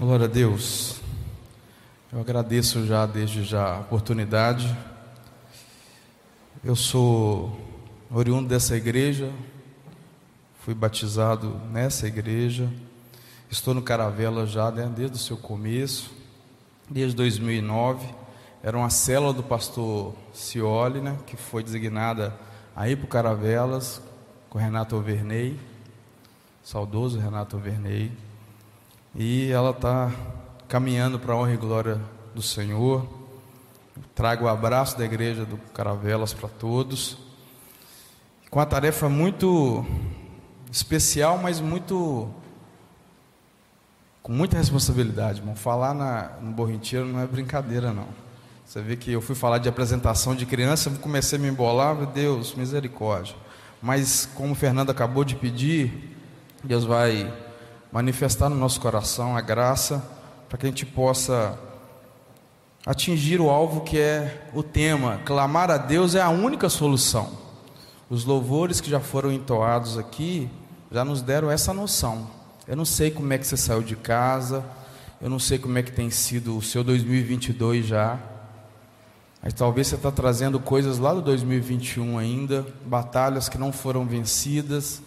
Glória a Deus. Eu agradeço já desde já a oportunidade. Eu sou oriundo dessa igreja, fui batizado nessa igreja, estou no Caravela já né, desde o seu começo, desde 2009. Era uma célula do pastor Cioli, né, que foi designada aí para o Caravelas, com Renato Overney, saudoso Renato Overney. E ela está caminhando para a honra e glória do Senhor. Trago o abraço da igreja do Caravelas para todos. Com a tarefa muito especial, mas muito com muita responsabilidade, irmão. Falar na, no Borrinteiro não é brincadeira, não. Você vê que eu fui falar de apresentação de criança, comecei a me embolar, meu Deus, misericórdia. Mas como o Fernando acabou de pedir, Deus vai manifestar no nosso coração a graça para que a gente possa atingir o alvo que é o tema. Clamar a Deus é a única solução. Os louvores que já foram entoados aqui já nos deram essa noção. Eu não sei como é que você saiu de casa, eu não sei como é que tem sido o seu 2022 já, mas talvez você está trazendo coisas lá do 2021 ainda, batalhas que não foram vencidas,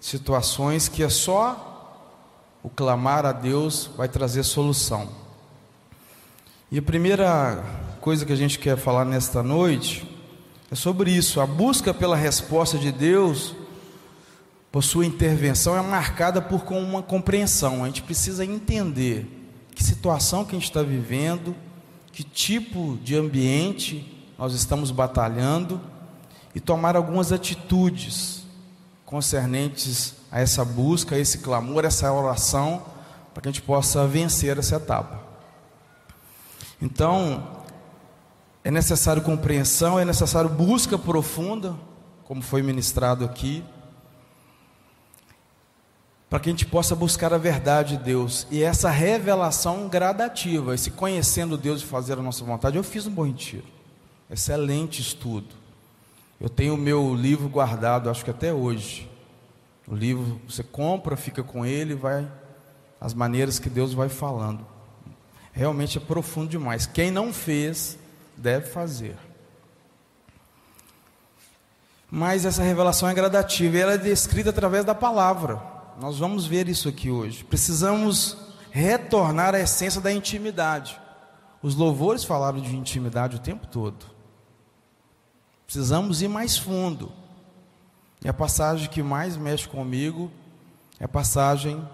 situações que é só o clamar a Deus vai trazer solução. E a primeira coisa que a gente quer falar nesta noite é sobre isso. A busca pela resposta de Deus, por sua intervenção, é marcada por uma compreensão. A gente precisa entender que situação que a gente está vivendo, que tipo de ambiente nós estamos batalhando e tomar algumas atitudes concernentes a essa busca, a esse clamor, a essa oração, para que a gente possa vencer essa etapa. Então, é necessário compreensão, é necessário busca profunda, como foi ministrado aqui, para que a gente possa buscar a verdade de Deus e essa revelação gradativa, esse conhecendo Deus e fazer a nossa vontade. Eu fiz um bom retiro, excelente estudo. Eu tenho o meu livro guardado, acho que até hoje. O livro você compra, fica com ele, vai as maneiras que Deus vai falando. Realmente é profundo demais. Quem não fez, deve fazer. Mas essa revelação é gradativa e ela é descrita através da palavra. Nós vamos ver isso aqui hoje. Precisamos retornar à essência da intimidade. Os louvores falaram de intimidade o tempo todo. Precisamos ir mais fundo. E a passagem que mais mexe comigo é a passagem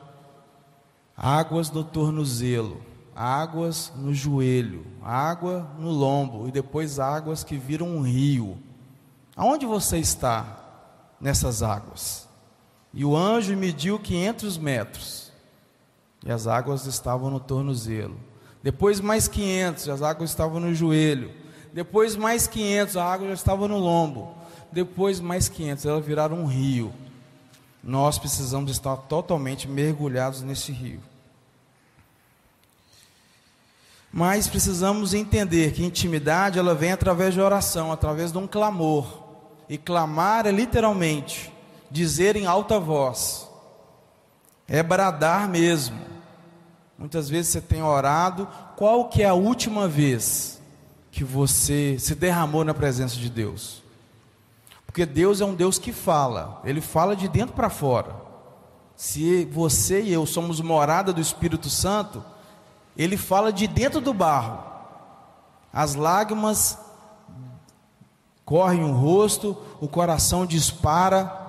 águas no tornozelo, águas no joelho, água no lombo e depois águas que viram um rio. Aonde você está nessas águas? E o anjo mediu 500 metros e as águas estavam no tornozelo. Depois mais 500, as águas estavam no joelho. Depois mais 500, a água já estava no lombo depois mais 500, elas viraram um rio. Nós precisamos estar totalmente mergulhados nesse rio. Mas precisamos entender que intimidade ela vem através de oração, através de um clamor. E clamar é literalmente dizer em alta voz. É bradar mesmo. Muitas vezes você tem orado, qual que é a última vez que você se derramou na presença de Deus? Porque Deus é um Deus que fala, ele fala de dentro para fora. Se você e eu somos morada do Espírito Santo, ele fala de dentro do barro. As lágrimas correm o rosto, o coração dispara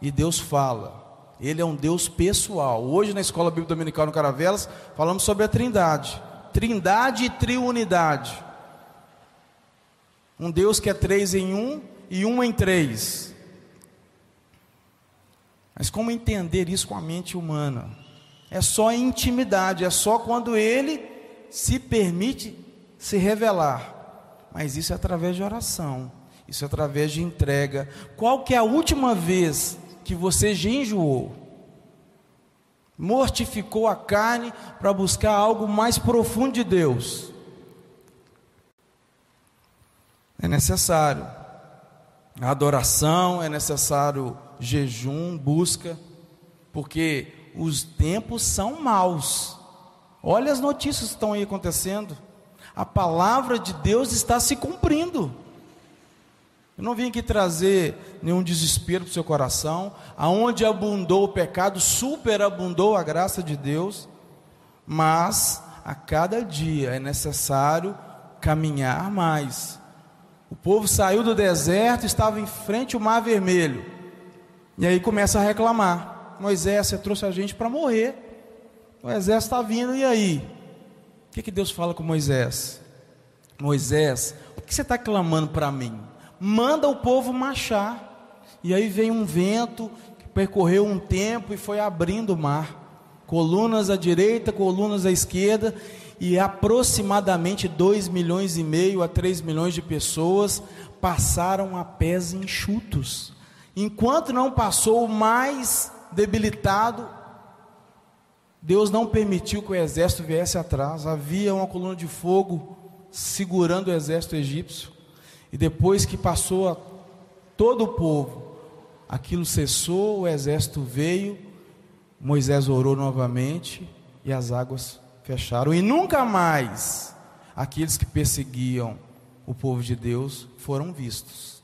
e Deus fala. Ele é um Deus pessoal. Hoje na Escola Bíblica Dominical no Caravelas, falamos sobre a Trindade. Trindade e triunidade. Um Deus que é três em um e um em três. Mas como entender isso com a mente humana? É só intimidade, é só quando ele se permite se revelar. Mas isso é através de oração, isso é através de entrega. Qual que é a última vez que você enjoou? Mortificou a carne para buscar algo mais profundo de Deus? É necessário adoração, é necessário jejum, busca, porque os tempos são maus. Olha as notícias que estão aí acontecendo. A palavra de Deus está se cumprindo. Eu não vim aqui trazer nenhum desespero para o seu coração. Aonde abundou o pecado, superabundou a graça de Deus. Mas a cada dia é necessário caminhar mais. O povo saiu do deserto, estava em frente ao Mar Vermelho. E aí começa a reclamar: Moisés, você trouxe a gente para morrer. O exército está vindo, e aí? O que, que Deus fala com Moisés? Moisés, o que você está clamando para mim? Manda o povo marchar. E aí vem um vento que percorreu um tempo e foi abrindo o mar. Colunas à direita, colunas à esquerda, e aproximadamente 2 milhões e meio a 3 milhões de pessoas passaram a pés enxutos. Enquanto não passou o mais debilitado, Deus não permitiu que o exército viesse atrás, havia uma coluna de fogo segurando o exército egípcio, e depois que passou todo o povo, aquilo cessou, o exército veio, Moisés orou novamente e as águas fecharam, e nunca mais aqueles que perseguiam o povo de Deus foram vistos.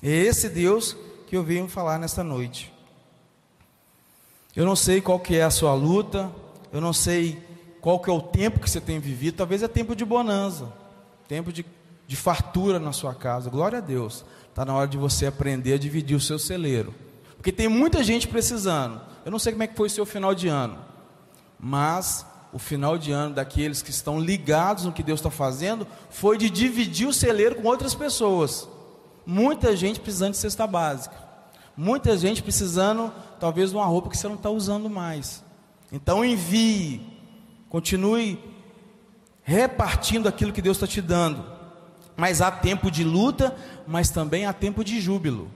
É esse Deus que eu venho falar nesta noite. Eu não sei qual que é a sua luta, eu não sei qual que é o tempo que você tem vivido, talvez é tempo de bonança, tempo de, de fartura na sua casa. Glória a Deus. Está na hora de você aprender a dividir o seu celeiro. Porque tem muita gente precisando. Eu não sei como é que foi o seu final de ano, mas o final de ano daqueles que estão ligados no que Deus está fazendo foi de dividir o celeiro com outras pessoas. Muita gente precisando de cesta básica. Muita gente precisando, talvez, de uma roupa que você não está usando mais. Então envie, continue repartindo aquilo que Deus está te dando. Mas há tempo de luta, mas também há tempo de júbilo.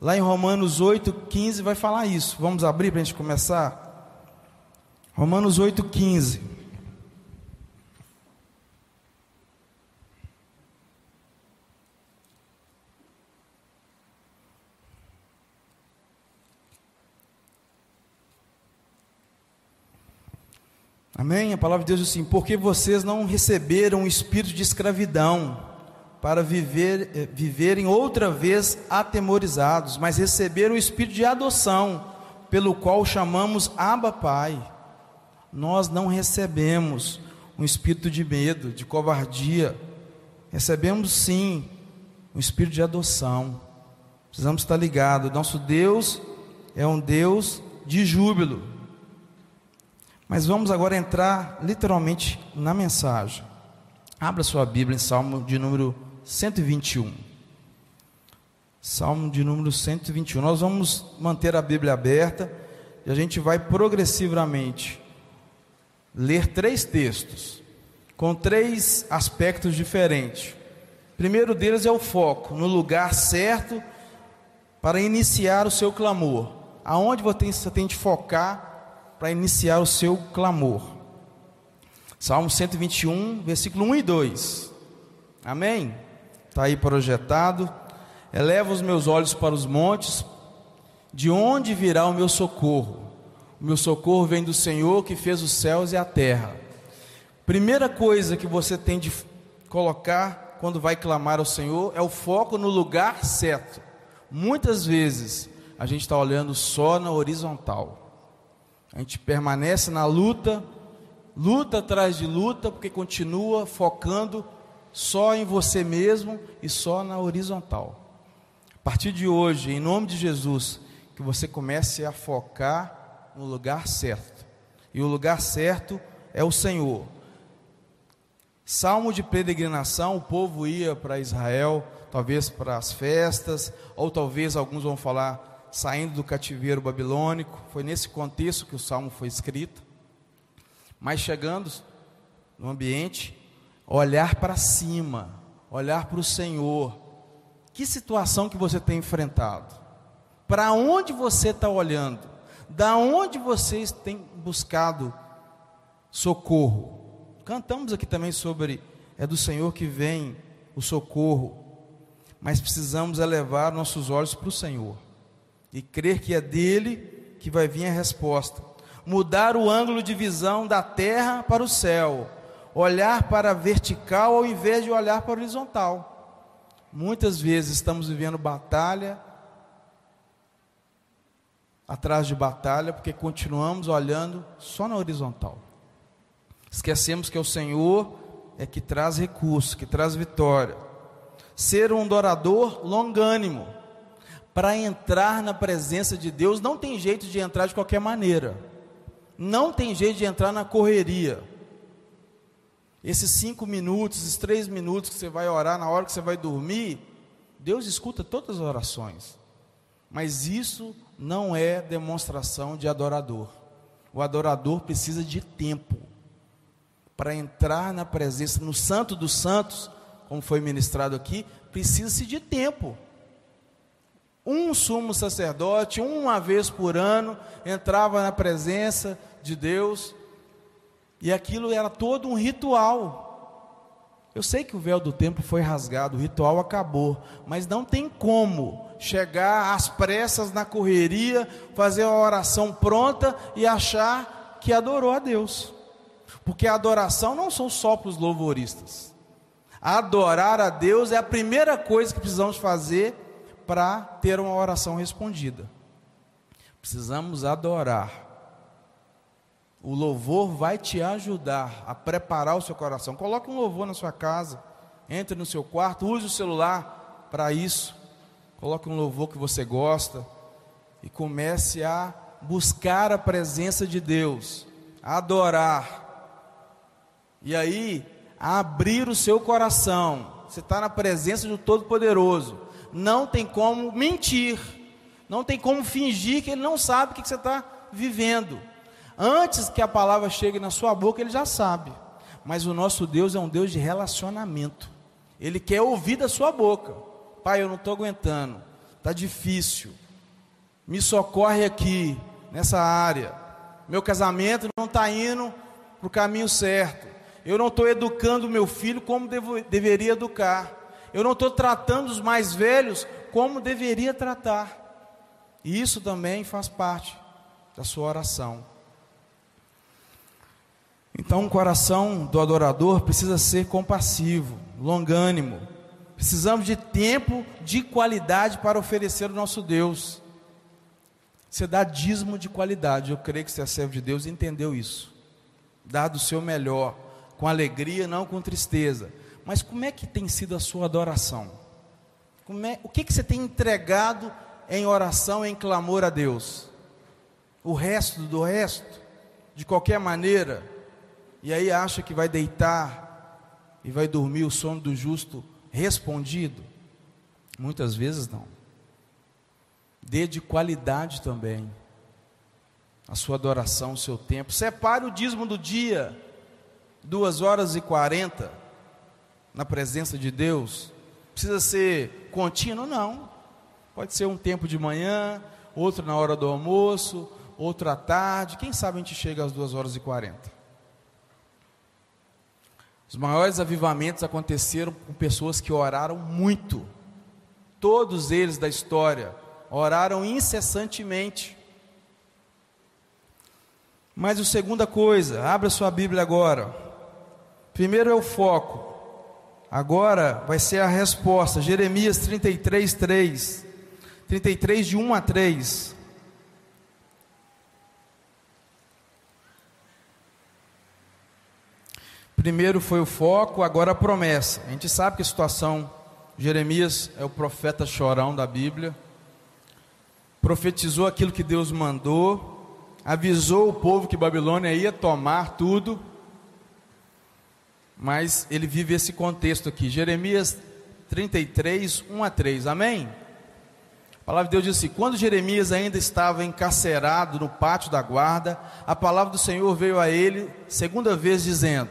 Lá em Romanos 8, 15 vai falar isso. Vamos abrir para a gente começar? Romanos 8, 15. Amém? A palavra de Deus diz assim: porque vocês não receberam o espírito de escravidão para viver, eh, viverem outra vez atemorizados, mas receberam o espírito de adoção, pelo qual chamamos Abba Pai. Nós não recebemos um espírito de medo, de covardia, recebemos sim um espírito de adoção. Precisamos estar ligados. Nosso Deus é um Deus de júbilo. Mas vamos agora entrar literalmente na mensagem. Abra sua Bíblia em Salmo de número 121. Salmo de número 121. Nós vamos manter a Bíblia aberta e a gente vai progressivamente ler três textos com três aspectos diferentes. O primeiro deles é o foco, no lugar certo para iniciar o seu clamor. Aonde você tem de focar para iniciar o seu clamor. Salmo 121, versículo 1 e 2. Amém? Está aí projetado. Eleva os meus olhos para os montes, de onde virá o meu socorro? O meu socorro vem do Senhor que fez os céus e a terra. Primeira coisa que você tem de colocar quando vai clamar ao Senhor é o foco no lugar certo. Muitas vezes a gente está olhando só na horizontal. A gente permanece na luta, luta atrás de luta, porque continua focando só em você mesmo e só na horizontal. A partir de hoje, em nome de Jesus, que você comece a focar no lugar certo. E o lugar certo é o Senhor. Salmo de peregrinação, o povo ia para Israel, talvez para as festas, ou talvez alguns vão falar saindo do cativeiro babilônico, foi nesse contexto que o salmo foi escrito. Mas chegando no ambiente, olhar para cima, olhar para o Senhor. Que situação que você tem enfrentado? Para onde você está olhando? Da onde vocês têm buscado socorro? Cantamos aqui também sobre é do Senhor que vem o socorro, mas precisamos elevar nossos olhos para o Senhor e crer que é dele que vai vir a resposta. mudar o ângulo de visão da terra para o céu, olhar para a vertical ao invés de olhar para a horizontal. Muitas vezes estamos vivendo batalha atrás de batalha porque continuamos olhando só na horizontal. Esquecemos que o Senhor é que traz recurso, que traz vitória. Ser um adorador longânimo. Para entrar na presença de Deus, não tem jeito de entrar de qualquer maneira. Não tem jeito de entrar na correria. Esses cinco minutos, esses três minutos que você vai orar na hora que você vai dormir, Deus escuta todas as orações. Mas isso não é demonstração de adorador. O adorador precisa de tempo para entrar na presença, no Santo dos Santos, como foi ministrado aqui, precisa-se de tempo. Um sumo sacerdote, uma vez por ano, entrava na presença de Deus, e aquilo era todo um ritual. Eu sei que o véu do templo foi rasgado, o ritual acabou, mas não tem como chegar às pressas na correria, fazer a oração pronta e achar que adorou a Deus. Porque a adoração não são só para os louvoristas. Adorar a Deus é a primeira coisa que precisamos fazer para ter uma oração respondida. Precisamos adorar. O louvor vai te ajudar a preparar o seu coração. Coloque um louvor na sua casa, entre no seu quarto, use o celular para isso. Coloque um louvor que você gosta e comece a buscar a presença de Deus, adorar. E aí, abrir o seu coração. Você está na presença do Todo-Poderoso. Não tem como mentir. Não tem como fingir que ele não sabe o que você está vivendo. Antes que a palavra chegue na sua boca, ele já sabe. Mas o nosso Deus é um Deus de relacionamento. Ele quer ouvir da sua boca. Pai, eu não estou aguentando. Está difícil. Me socorre aqui, nessa área. Meu casamento não está indo para o caminho certo. Eu não estou educando meu filho como devo, deveria educar. Eu não estou tratando os mais velhos como deveria tratar. E isso também faz parte da sua oração. Então, o coração do adorador precisa ser compassivo, longânimo. Precisamos de tempo de qualidade para oferecer ao nosso Deus. Você dá dízimo de qualidade. Eu creio que você é servo de Deus e entendeu isso. Dá do seu melhor com alegria, não com tristeza. Mas como é que tem sido a sua adoração? É, o que, que você tem entregado em oração, em clamor a Deus? O resto do resto, de qualquer maneira, e aí acha que vai deitar e vai dormir o sono do justo respondido? Muitas vezes não. Dê de qualidade também a sua adoração, o seu tempo. Separe o dízimo do dia duas horas e quarenta na presença de Deus? Precisa ser contínuo? Não. Pode ser um tempo de manhã, outro na hora do almoço, outro à tarde. Quem sabe a gente chega às duas horas e quarenta. Os maiores avivamentos aconteceram com pessoas que oraram muito. Todos eles da história oraram incessantemente. Mas a segunda coisa, abra sua Bíblia agora. Primeiro é o foco. Agora vai ser a resposta. Jeremias 33, 3. 33, de 1 a 3. Primeiro foi o foco, agora a promessa. A gente sabe que a situação, Jeremias é o profeta chorão da Bíblia, profetizou aquilo que Deus mandou, avisou o povo que Babilônia ia tomar tudo, mas ele vive esse contexto aqui. Jeremias 33, 1 a 3, amém? A palavra de Deus diz assim: Quando Jeremias ainda estava encarcerado no pátio da guarda, a palavra do Senhor veio a ele, segunda vez, dizendo: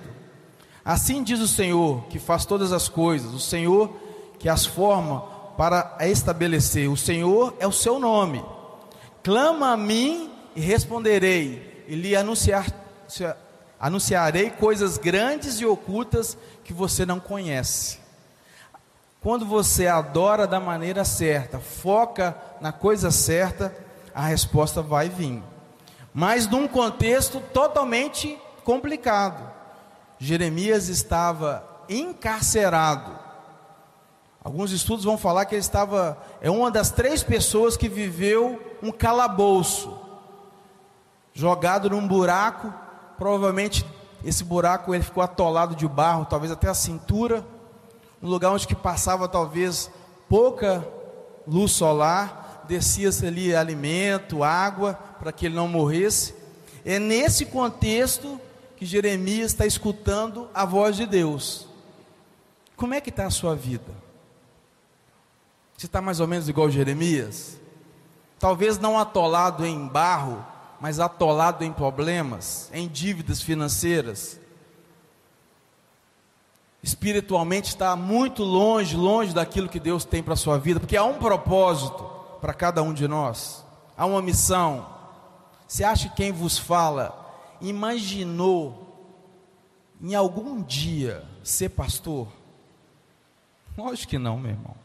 Assim diz o Senhor, que faz todas as coisas, o Senhor que as forma para estabelecer, o Senhor é o seu nome. Clama a mim e responderei, e lhe anunciar, anunciarei coisas grandes e ocultas que você não conhece. Quando você adora da maneira certa, foca na coisa certa, a resposta vai vir. mas num contexto totalmente complicado. Jeremias estava encarcerado. Alguns estudos vão falar que ele estava é uma das três pessoas que viveu um calabouço, jogado num buraco, provavelmente esse buraco ele ficou atolado de barro, talvez até a cintura, um lugar onde que passava talvez pouca luz solar, descia-se ali alimento, água, para que ele não morresse. É nesse contexto que Jeremias está escutando a voz de Deus. Como é que está a sua vida? Você está mais ou menos igual Jeremias? Talvez não atolado em barro, mas atolado em problemas, em dívidas financeiras. Espiritualmente está muito longe, longe daquilo que Deus tem para a sua vida, porque há um propósito para cada um de nós, há uma missão. Você acha que quem vos fala imaginou em algum dia ser pastor? Lógico que não, meu irmão.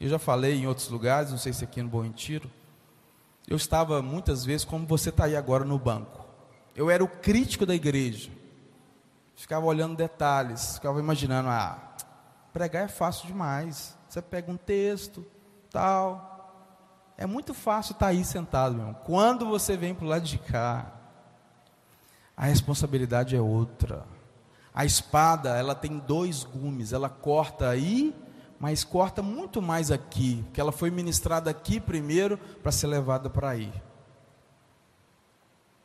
Eu já falei em outros lugares, não sei se aqui no Bom Retiro, eu estava muitas vezes como você está aí agora no banco. Eu era o crítico da igreja. Ficava olhando detalhes, ficava imaginando, ah, pregar é fácil demais. Você pega um texto, tal. É muito fácil estar tá aí sentado, meu irmão. Quando você vem para o lado de cá, a responsabilidade é outra. A espada, ela tem dois gumes, ela corta aí mas corta muito mais aqui, porque ela foi ministrada aqui primeiro para ser levada para aí.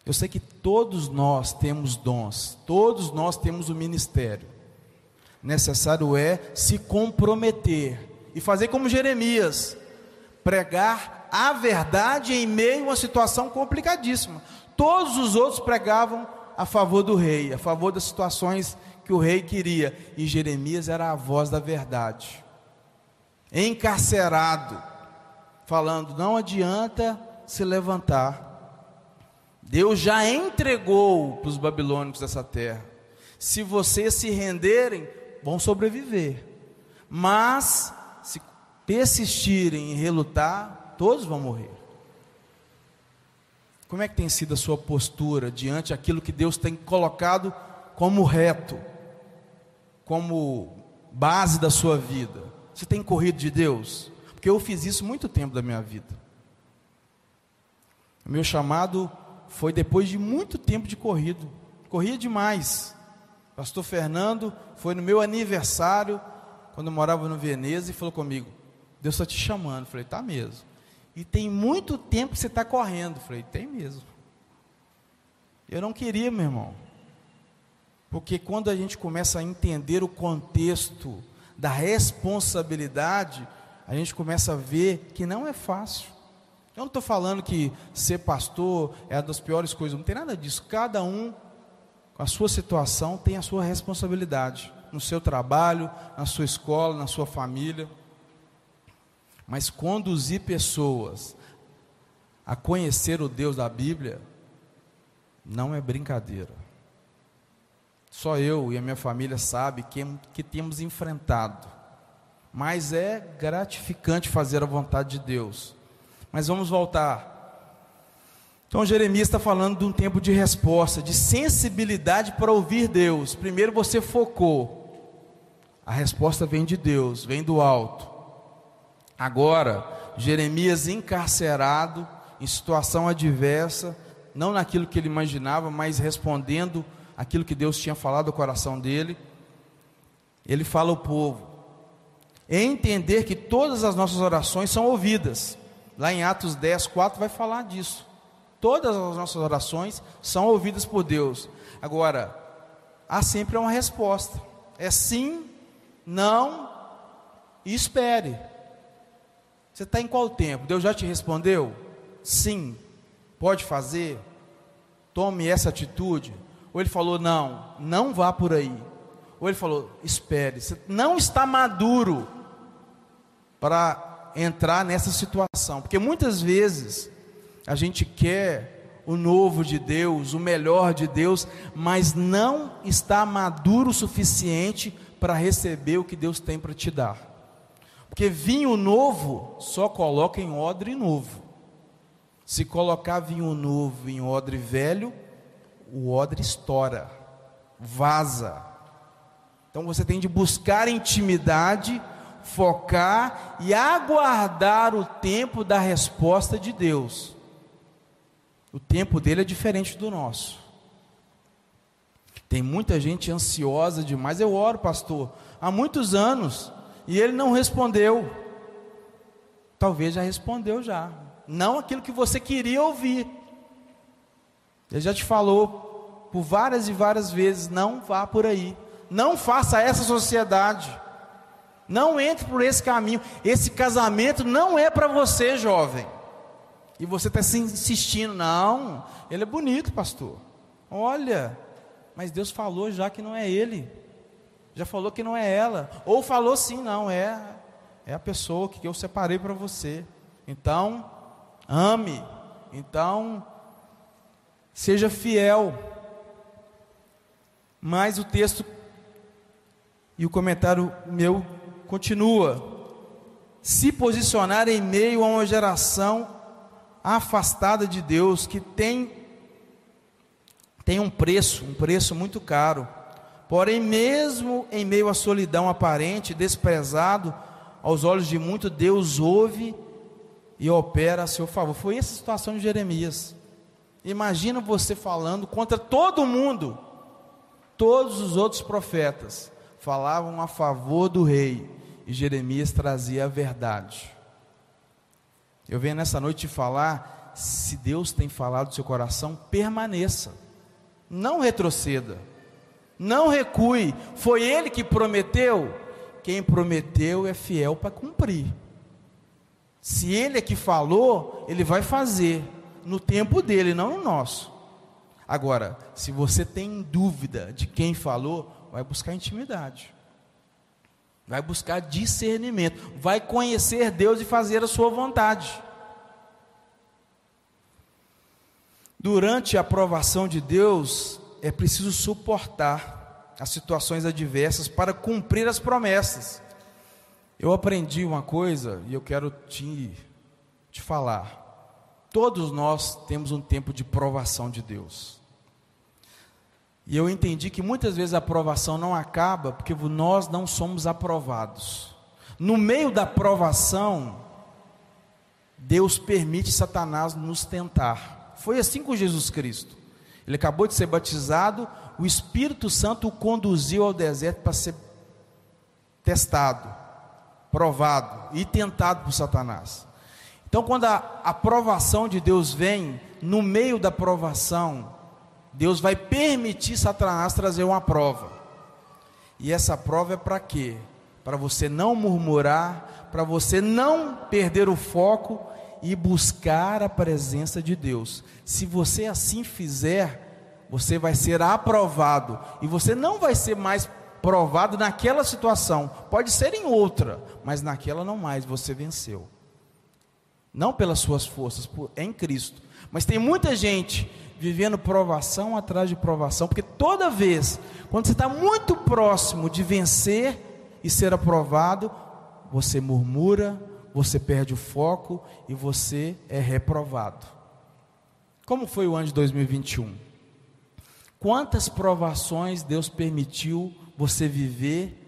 Eu sei que todos nós temos dons, todos nós temos o ministério. Necessário é se comprometer e fazer como Jeremias, pregar a verdade em meio a uma situação complicadíssima. Todos os outros pregavam a favor do rei, a favor das situações que o rei queria, e Jeremias era a voz da verdade encarcerado, falando: não adianta se levantar. Deus já entregou para os babilônicos essa terra. Se vocês se renderem, vão sobreviver. Mas, se persistirem em relutar, todos vão morrer. Como é que tem sido a sua postura diante daquilo que Deus tem colocado como reto, como base da sua vida? Você tem corrido de Deus? Porque eu fiz isso muito tempo da minha vida. O meu chamado foi depois de muito tempo de corrido. Corria demais. Pastor Fernando foi no meu aniversário, quando eu morava no Veneza, e falou comigo: Deus está te chamando. Eu falei: Tá mesmo. E tem muito tempo que você está correndo. Falei: Tem mesmo. Eu não queria, meu irmão. Porque quando a gente começa a entender o contexto da responsabilidade, a gente começa a ver que não é fácil. Eu não estou falando que ser pastor é uma das piores coisas, não tem nada disso. Cada um, com a sua situação, tem a sua responsabilidade no seu trabalho, na sua escola, na sua família. Mas conduzir pessoas a conhecer o Deus da Bíblia não é brincadeira. Só eu e a minha família sabe que, que temos enfrentado. Mas é gratificante fazer a vontade de Deus. Mas vamos voltar. Então Jeremias está falando de um tempo de resposta, de sensibilidade para ouvir Deus. Primeiro você focou. A resposta vem de Deus, vem do alto. Agora, Jeremias encarcerado, em situação adversa, não naquilo que ele imaginava, mas respondendo aquilo que Deus tinha falado ao coração dele. Ele fala ao povo: entender que todas as nossas orações são ouvidas. Lá em Atos 10, 4 vai falar disso. Todas as nossas orações são ouvidas por Deus. Agora, há sempre uma resposta: é sim, não e espere. Você está em qual tempo? Deus já te respondeu? Sim. Pode fazer? Tome essa atitude. Ou ele falou: não, não vá por aí. Ou ele falou: espere, você não está maduro para entrar nessa situação. Porque muitas vezes a gente quer o novo de Deus, o melhor de Deus, mas não está maduro o suficiente para receber o que Deus tem para te dar. Porque vinho novo só coloca em odre novo. Se colocar vinho novo em odre velho, o odre estoura, vaza. Então você tem de buscar intimidade, focar e aguardar o tempo da resposta de Deus. O tempo dele é diferente do nosso. Tem muita gente ansiosa demais. Eu oro, pastor, há muitos anos e ele não respondeu. Talvez já respondeu já. Não aquilo que você queria ouvir. Ele já te falou por várias e várias vezes: não vá por aí. Não faça essa sociedade. Não entre por esse caminho. Esse casamento não é para você, jovem. E você está se insistindo, não, ele é bonito, pastor. Olha, mas Deus falou já que não é ele. Já falou que não é ela. Ou falou sim, não, é é a pessoa que eu separei para você. Então, ame. Então, seja fiel. Mas o texto e o comentário meu continua. Se posicionar em meio a uma geração afastada de Deus que tem tem um preço, um preço muito caro. Porém, mesmo em meio à solidão aparente, desprezado aos olhos de muito, Deus ouve e opera a seu favor. Foi essa a situação de Jeremias. Imagina você falando contra todo mundo. Todos os outros profetas falavam a favor do rei e Jeremias trazia a verdade. Eu venho nessa noite te falar, se Deus tem falado do seu coração, permaneça. Não retroceda. Não recue. Foi ele que prometeu. Quem prometeu é fiel para cumprir. Se ele é que falou, ele vai fazer no tempo dele, não no nosso. Agora, se você tem dúvida de quem falou, vai buscar intimidade. Vai buscar discernimento, vai conhecer Deus e fazer a sua vontade. Durante a aprovação de Deus, é preciso suportar as situações adversas para cumprir as promessas. Eu aprendi uma coisa e eu quero te, te falar. Todos nós temos um tempo de provação de Deus. E eu entendi que muitas vezes a aprovação não acaba porque nós não somos aprovados. No meio da provação, Deus permite Satanás nos tentar. Foi assim com Jesus Cristo. Ele acabou de ser batizado, o Espírito Santo o conduziu ao deserto para ser testado, provado e tentado por Satanás. Então, quando a aprovação de Deus vem, no meio da provação, Deus vai permitir Satanás trazer uma prova. E essa prova é para quê? Para você não murmurar, para você não perder o foco e buscar a presença de Deus. Se você assim fizer, você vai ser aprovado e você não vai ser mais provado naquela situação. Pode ser em outra, mas naquela não mais você venceu. Não pelas suas forças, é em Cristo. Mas tem muita gente vivendo provação atrás de provação, porque toda vez, quando você está muito próximo de vencer e ser aprovado, você murmura, você perde o foco e você é reprovado. Como foi o ano de 2021? Quantas provações Deus permitiu você viver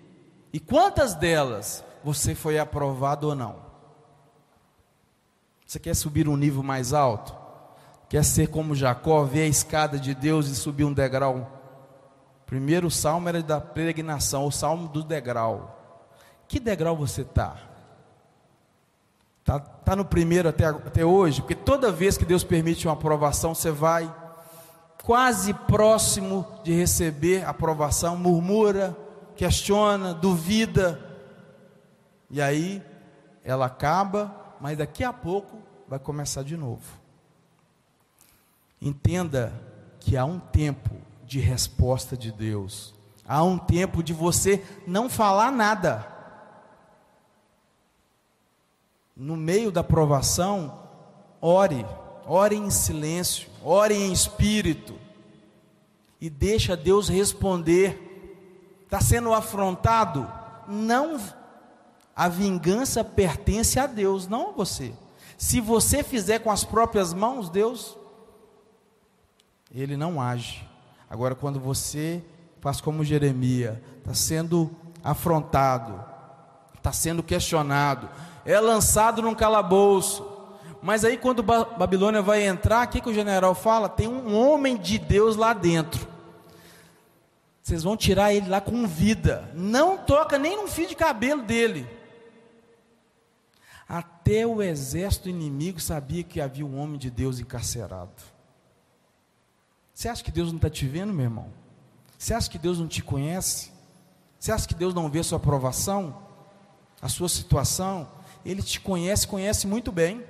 e quantas delas você foi aprovado ou não? Você quer subir um nível mais alto? Quer ser como Jacó, ver a escada de Deus e subir um degrau? Primeiro salmo era da peregrinação, o salmo do degrau. Que degrau você está? Está tá no primeiro até, até hoje, porque toda vez que Deus permite uma aprovação, você vai quase próximo de receber a aprovação, murmura, questiona, duvida, e aí ela acaba, mas daqui a pouco vai começar de novo. Entenda que há um tempo de resposta de Deus, há um tempo de você não falar nada no meio da provação, ore, ore em silêncio, ore em espírito e deixa Deus responder. Está sendo afrontado? Não, a vingança pertence a Deus, não a você. Se você fizer com as próprias mãos, Deus, Ele não age. Agora, quando você faz como Jeremias, está sendo afrontado, está sendo questionado, é lançado num calabouço. Mas aí, quando Babilônia vai entrar, o que, que o general fala? Tem um homem de Deus lá dentro. Vocês vão tirar ele lá com vida. Não toca nem num fio de cabelo dele. Até o exército inimigo sabia que havia um homem de Deus encarcerado. Você acha que Deus não está te vendo, meu irmão? Você acha que Deus não te conhece? Você acha que Deus não vê sua aprovação? A sua situação? Ele te conhece, conhece muito bem.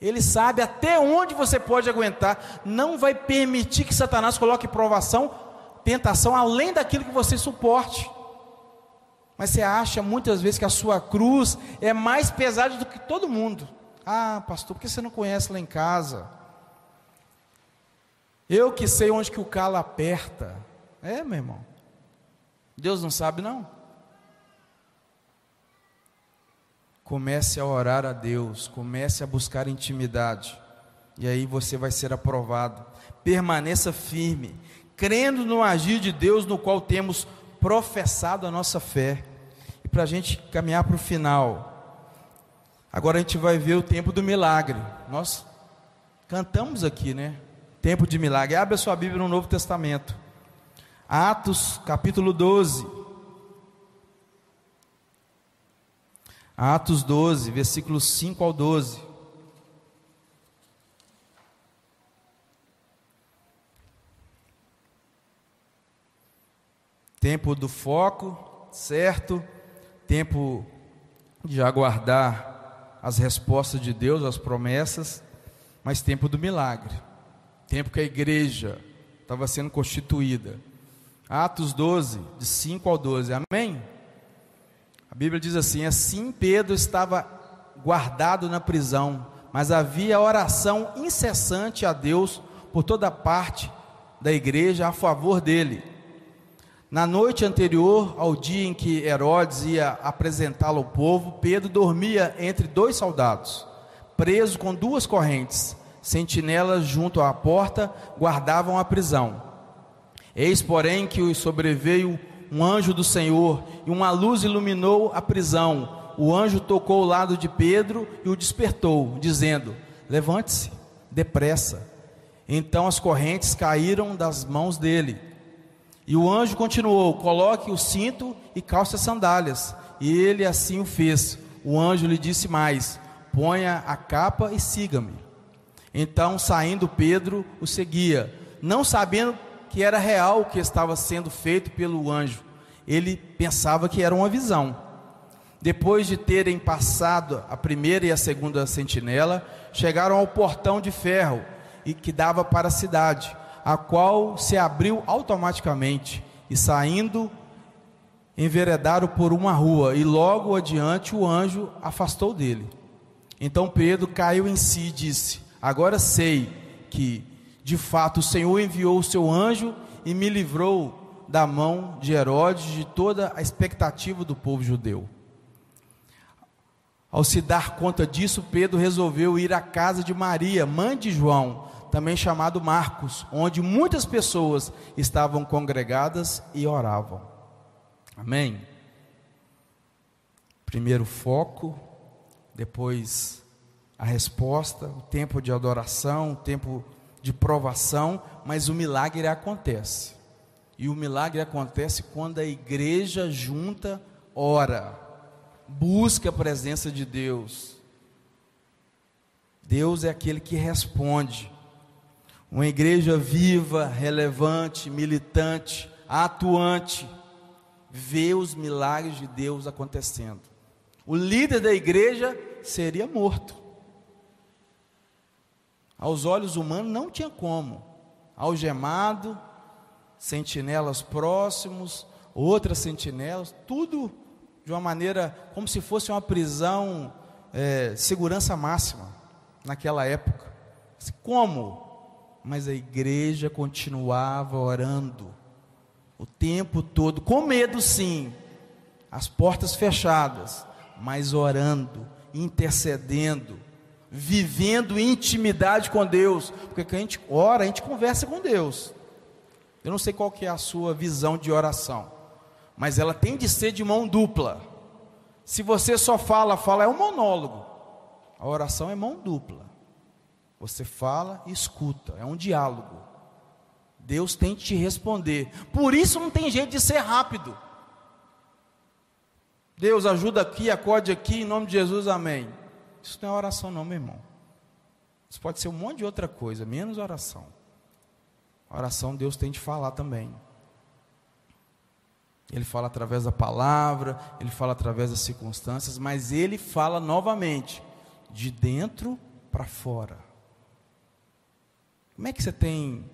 Ele sabe até onde você pode aguentar. Não vai permitir que Satanás coloque provação, tentação além daquilo que você suporte. Mas você acha muitas vezes que a sua cruz é mais pesada do que todo mundo. Ah, pastor, por que você não conhece lá em casa? Eu que sei onde que o calo aperta. É, meu irmão. Deus não sabe não. Comece a orar a Deus, comece a buscar intimidade. E aí você vai ser aprovado. Permaneça firme, crendo no agir de Deus no qual temos professado a nossa fé. E para a gente caminhar para o final, agora a gente vai ver o tempo do milagre. Nós cantamos aqui, né? Tempo de milagre. Abre a sua Bíblia no Novo Testamento. Atos, capítulo 12. Atos 12, versículos 5 ao 12. Tempo do foco, certo? Tempo de aguardar as respostas de Deus, as promessas, mas tempo do milagre. Tempo que a igreja estava sendo constituída. Atos 12, de 5 ao 12. Amém? Bíblia diz assim: Assim Pedro estava guardado na prisão, mas havia oração incessante a Deus por toda parte da igreja a favor dele. Na noite anterior ao dia em que Herodes ia apresentá-lo ao povo, Pedro dormia entre dois soldados, preso com duas correntes. Sentinelas junto à porta guardavam a prisão. Eis, porém, que sobreveio um anjo do Senhor e uma luz iluminou a prisão. O anjo tocou o lado de Pedro e o despertou, dizendo: Levante-se, depressa. Então as correntes caíram das mãos dele e o anjo continuou: Coloque o cinto e calce as sandálias. E ele assim o fez. O anjo lhe disse mais: Ponha a capa e siga-me. Então, saindo Pedro, o seguia, não sabendo que era real o que estava sendo feito pelo anjo. Ele pensava que era uma visão. Depois de terem passado a primeira e a segunda sentinela, chegaram ao portão de ferro e que dava para a cidade a qual se abriu automaticamente, e saindo, enveredaram por uma rua, e logo adiante o anjo afastou dele. Então Pedro caiu em si e disse: Agora sei que, de fato, o Senhor enviou o seu anjo e me livrou da mão de Herodes de toda a expectativa do povo judeu. Ao se dar conta disso, Pedro resolveu ir à casa de Maria, mãe de João, também chamado Marcos, onde muitas pessoas estavam congregadas e oravam. Amém? Primeiro foco, depois a resposta, o tempo de adoração, o tempo de provação, mas o milagre acontece. E o milagre acontece quando a igreja junta ora, busca a presença de Deus. Deus é aquele que responde. Uma igreja viva, relevante, militante, atuante, vê os milagres de Deus acontecendo. O líder da igreja seria morto. Aos olhos humanos não tinha como. Algemado, sentinelas próximos, outras sentinelas, tudo de uma maneira como se fosse uma prisão, é, segurança máxima naquela época. Como? mas a igreja continuava orando o tempo todo, com medo sim, as portas fechadas, mas orando, intercedendo, vivendo intimidade com Deus, porque quando a gente ora, a gente conversa com Deus. Eu não sei qual que é a sua visão de oração, mas ela tem de ser de mão dupla. Se você só fala, fala é um monólogo. A oração é mão dupla. Você fala e escuta, é um diálogo. Deus tem que te responder. Por isso não tem jeito de ser rápido. Deus ajuda aqui, acorde aqui, em nome de Jesus, amém. Isso não é oração, não, meu irmão. Isso pode ser um monte de outra coisa, menos oração. oração Deus tem de falar também. Ele fala através da palavra, ele fala através das circunstâncias, mas ele fala novamente, de dentro para fora. Como é que você tem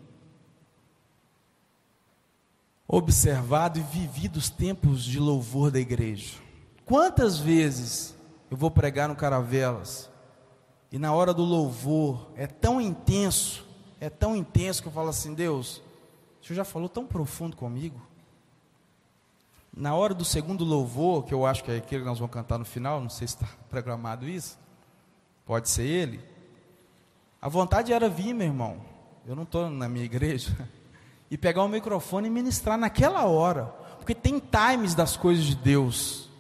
observado e vivido os tempos de louvor da igreja? Quantas vezes eu vou pregar no Caravelas e na hora do louvor é tão intenso, é tão intenso que eu falo assim: Deus, o Senhor já falou tão profundo comigo. Na hora do segundo louvor, que eu acho que é aquele que nós vamos cantar no final, não sei se está programado isso, pode ser ele. A vontade era vir, meu irmão, eu não estou na minha igreja, e pegar o microfone e ministrar naquela hora, porque tem times das coisas de Deus.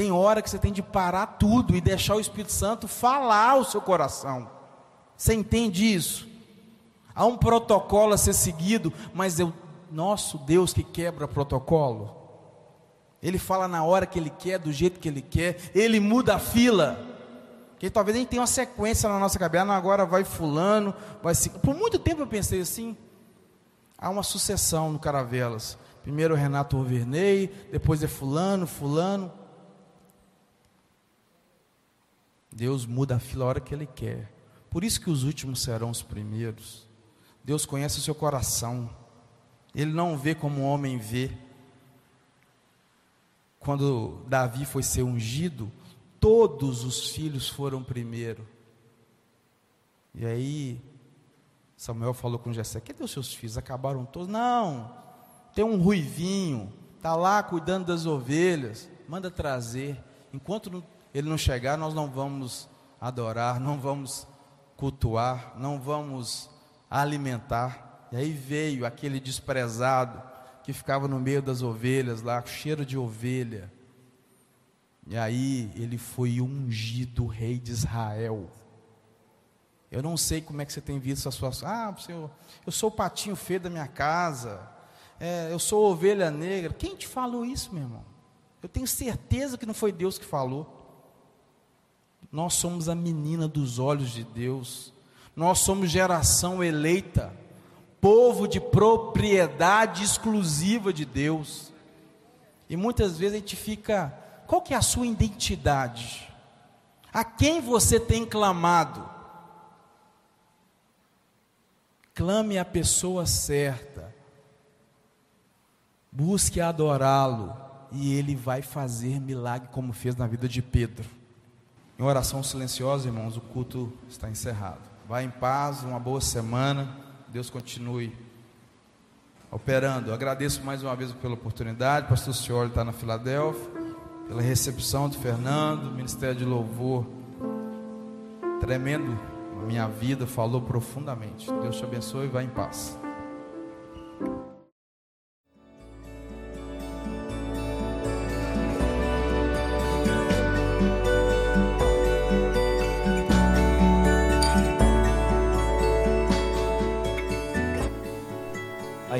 Tem hora que você tem de parar tudo e deixar o Espírito Santo falar o seu coração. Você entende isso? Há um protocolo a ser seguido, mas é o nosso Deus que quebra protocolo. Ele fala na hora que ele quer, do jeito que ele quer, ele muda a fila. Que talvez gente tenha uma sequência na nossa cabeça, não, agora vai fulano, vai se... Por muito tempo eu pensei assim. Há uma sucessão no Caravelas. Primeiro o Renato Overney, depois é fulano, fulano. Deus muda a fila a hora que Ele quer. Por isso que os últimos serão os primeiros. Deus conhece o seu coração. Ele não vê como o homem vê. Quando Davi foi ser ungido, todos os filhos foram primeiro. E aí, Samuel falou com Jessé: Cadê os seus filhos? Acabaram todos? Não, tem um ruivinho, está lá cuidando das ovelhas, manda trazer. Enquanto não ele não chegar, nós não vamos adorar, não vamos cultuar, não vamos alimentar. E aí veio aquele desprezado que ficava no meio das ovelhas lá, cheiro de ovelha. E aí ele foi ungido rei de Israel. Eu não sei como é que você tem visto a sua. Ah, senhor, eu sou o patinho feio da minha casa. É, eu sou ovelha negra. Quem te falou isso, meu irmão? Eu tenho certeza que não foi Deus que falou. Nós somos a menina dos olhos de Deus. Nós somos geração eleita, povo de propriedade exclusiva de Deus. E muitas vezes a gente fica, qual que é a sua identidade? A quem você tem clamado? Clame a pessoa certa. Busque adorá-lo e ele vai fazer milagre como fez na vida de Pedro. Em oração silenciosa, irmãos, o culto está encerrado. Vá em paz, uma boa semana. Deus continue operando. Agradeço mais uma vez pela oportunidade. Pastor Senhor está na Filadélfia, pela recepção do Fernando, Ministério de Louvor. Tremendo na minha vida, falou profundamente. Deus te abençoe e vá em paz.